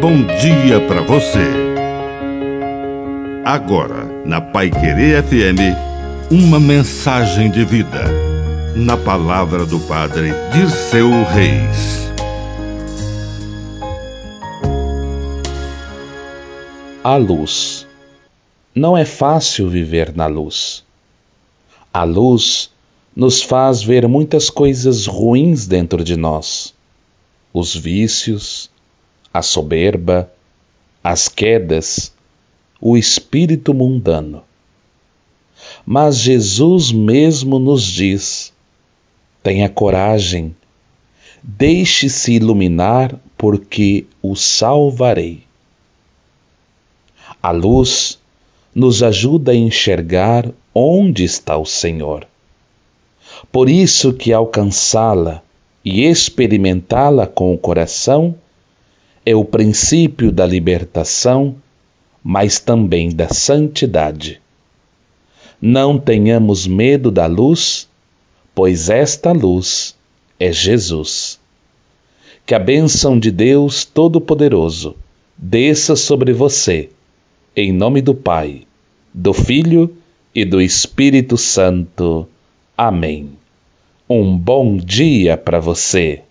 bom dia para você. Agora, na Pai Querer FM, uma mensagem de vida. Na palavra do Padre Dirceu Reis. A luz. Não é fácil viver na luz. A luz nos faz ver muitas coisas ruins dentro de nós: os vícios, a soberba, as quedas, o espírito mundano. Mas Jesus mesmo nos diz: tenha coragem, deixe-se iluminar, porque o salvarei. A luz nos ajuda a enxergar onde está o Senhor. Por isso que alcançá-la e experimentá-la com o coração é o princípio da libertação, mas também da santidade. Não tenhamos medo da luz, pois esta luz é Jesus. Que a bênção de Deus Todo-Poderoso desça sobre você, em nome do Pai, do Filho e do Espírito Santo. Amém. Um bom dia para você.